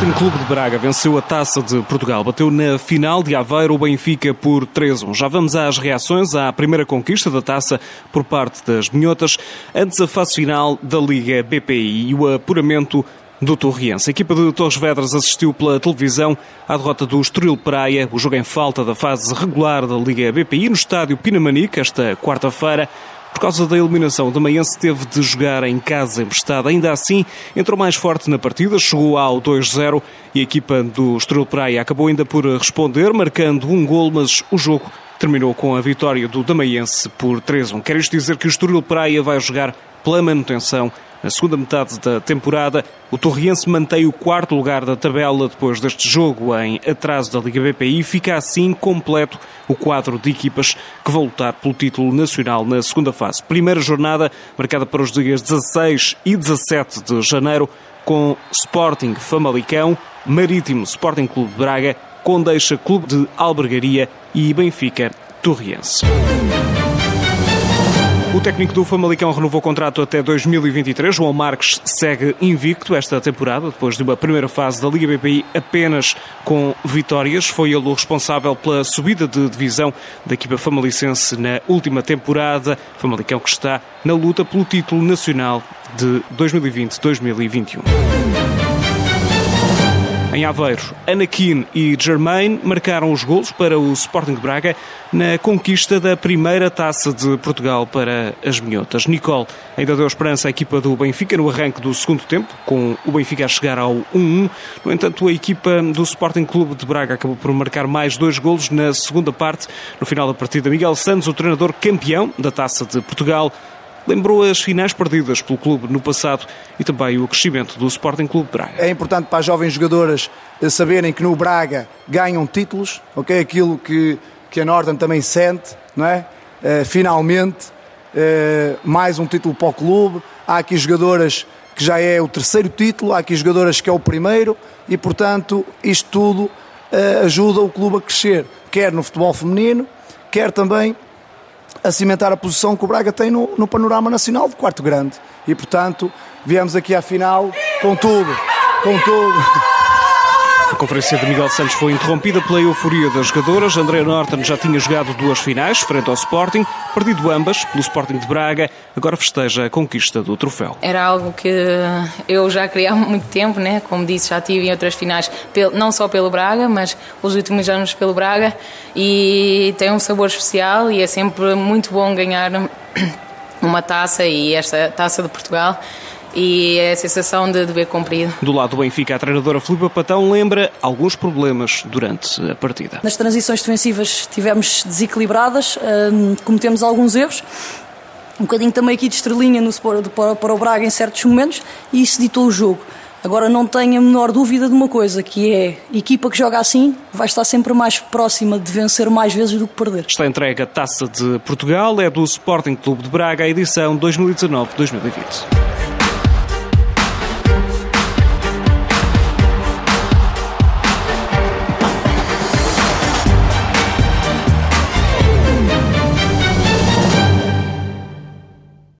Sporting Clube de Braga venceu a Taça de Portugal. Bateu na final de Aveiro o Benfica por 3-1. Já vamos às reações à primeira conquista da Taça por parte das Minhotas, antes a fase final da Liga BPI e o apuramento do Torriense. A equipa de Torres Vedras assistiu pela televisão à derrota do Estoril Praia, o jogo em falta da fase regular da Liga BPI no estádio Pinamanique esta quarta-feira. Por causa da eliminação, o Maiense teve de jogar em casa emprestada. Ainda assim, entrou mais forte na partida, chegou ao 2-0 e a equipa do Estoril Praia acabou ainda por responder, marcando um gol, mas o jogo terminou com a vitória do Damaiense por 3-1. Quer isto dizer que o Estoril Praia vai jogar pela manutenção na segunda metade da temporada, o Torriense mantém o quarto lugar da tabela depois deste jogo em atraso da Liga BPI fica assim completo o quadro de equipas que vão lutar pelo título nacional na segunda fase. Primeira jornada marcada para os dias 16 e 17 de janeiro com Sporting Famalicão, Marítimo Sporting Clube de Braga, Condeixa Clube de Albergaria e Benfica Torriense. O técnico do Famalicão renovou o contrato até 2023. João Marques segue invicto esta temporada, depois de uma primeira fase da Liga BPI apenas com vitórias. Foi ele o responsável pela subida de divisão da equipa famalicense na última temporada. Famalicão que está na luta pelo título nacional de 2020-2021. Em Aveiro, Anakin e Germain marcaram os golos para o Sporting Braga na conquista da primeira taça de Portugal para as minhotas. Nicole ainda deu esperança à equipa do Benfica no arranque do segundo tempo, com o Benfica a chegar ao 1-1. No entanto, a equipa do Sporting Clube de Braga acabou por marcar mais dois golos na segunda parte. No final da partida, Miguel Santos, o treinador campeão da taça de Portugal, lembrou as finais perdidas pelo clube no passado e também o crescimento do Sporting Clube Braga. É importante para as jovens jogadoras eh, saberem que no Braga ganham títulos, ok? Aquilo que, que a Norton também sente, não é? Uh, finalmente, uh, mais um título para o clube. Há aqui jogadoras que já é o terceiro título, há aqui jogadoras que é o primeiro e, portanto, isto tudo uh, ajuda o clube a crescer, quer no futebol feminino, quer também a cimentar a posição que o Braga tem no, no panorama nacional de quarto grande. E, portanto, viemos aqui à final com tudo, com tudo. A conferência de Miguel Santos foi interrompida pela euforia das jogadoras. André Norton já tinha jogado duas finais, frente ao Sporting, perdido ambas pelo Sporting de Braga, agora festeja a conquista do troféu. Era algo que eu já queria há muito tempo, né? como disse, já tive em outras finais, não só pelo Braga, mas os últimos anos pelo Braga, e tem um sabor especial e é sempre muito bom ganhar uma taça e esta taça de Portugal e é a sensação de dever cumprido. Do lado do Benfica, a treinadora Filipe Patão lembra alguns problemas durante a partida. Nas transições defensivas tivemos desequilibradas, hum, cometemos alguns erros, um bocadinho também aqui de estrelinha no, para, para o Braga em certos momentos e isso ditou o jogo. Agora não tenho a menor dúvida de uma coisa, que é a equipa que joga assim vai estar sempre mais próxima de vencer mais vezes do que perder. Está entregue a Taça de Portugal, é do Sporting Clube de Braga, edição 2019-2020.